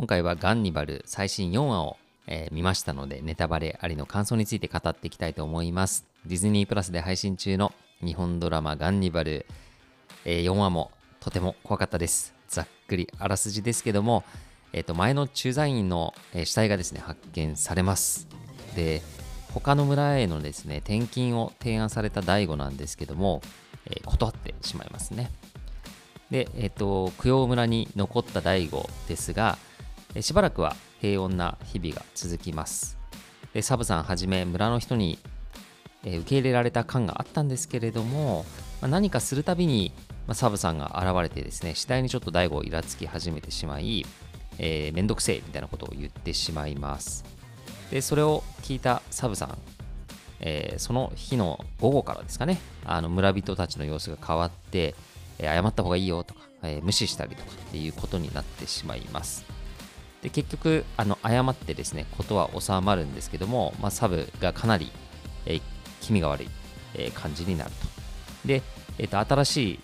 今回はガンニバル最新4話を、えー見ましたので、ネタバレありの感想について語っていきたいと思います。ディズニープラスで配信中の日本ドラマガンニバル、えー4話もとても怖かったです。ざっくりあらすじですけども、えっ、と、前の駐在員の、え死体がですね、発見されます。で、他の村へのですね、転勤を提案された大悟なんですけども、えー断ってしまいますね。で、えっ、と、供養村に残った大悟ですが、しばらくは平穏な日々が続きます。で、サブさんはじめ村の人に、受け入れられた感があったんですけれども、何かするたびに、サブさんが現れてですね、次第にちょっと大悟をイラつき始めてしまい、えーめんどくせえみたいなことを言ってしまいます。で、それを聞いたサブさん、えーその日の午後からですかね、あの村人たちの様子が変わって、え謝った方がいいよとか、えー無視したりとかっていうことになってしまいます。で結局あの謝ってですねことは収まるんですけども、まあ、サブがかなり、えー気味が悪い、えー感じになると。で、えーと新しい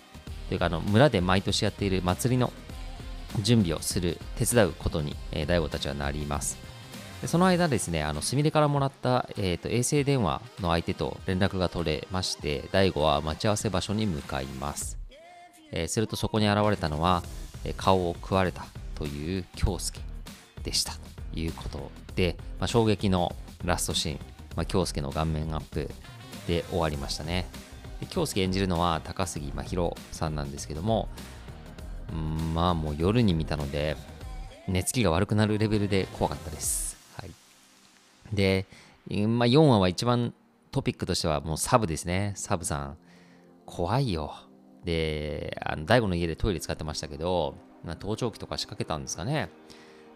というかあの村で毎年やっている祭りの準備をする手伝うことに、えー大悟たちはなります。でその間ですねあのすみれからもらった、えーと衛星電話の相手と連絡が取れまして大悟は待ち合わせ場所に向かいます。えーするとそこに現れたのは、えー顔を食われたという京介。でした。ということで、まあ、衝撃のラストシーン、まあ、京介の顔面アップで終わりましたね。で京介演じるのは高杉真宙さんなんですけどもうんまあもう夜に見たので寝つきが悪くなるレベルで怖かったです、はい、で、まあ、4話は一番トピックとしてはもうサブですね。サブさん。怖いよ。で、あの大悟の家でトイレ使ってましたけど、盗聴器とか仕掛けたんですかね。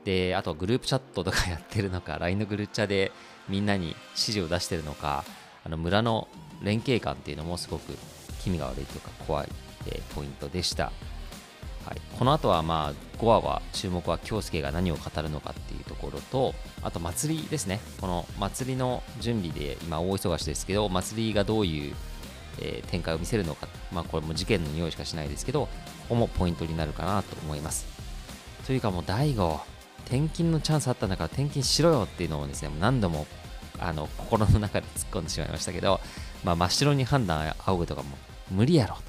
で、あとグループチャットとかやってるのか、LINE のグループチャでみんなに指示を出してるのか、あの村の連携感っていうのもすごく気味が悪いというか怖い、えーポイントでした。はい、この後はまあ5話は注目は京介が何を語るのかっていうところとあと祭りですね。この祭りの準備で今大忙しですけど祭りがどういう、えー展開を見せるのかまあこれも事件の匂いしかしないですけどここもポイントになるかなと思います。というかもう大悟転勤のチャンスあったんだから転勤しろよっていうのをですね何度もあの心の中で突っ込んでしまいましたけど、まあ、真っ白に判断仰ぐとかも無理やろと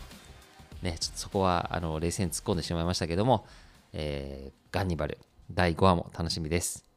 ね、ちょっとそこはあの冷静に突っ込んでしまいましたけども、えーガンニバル第5話も楽しみです。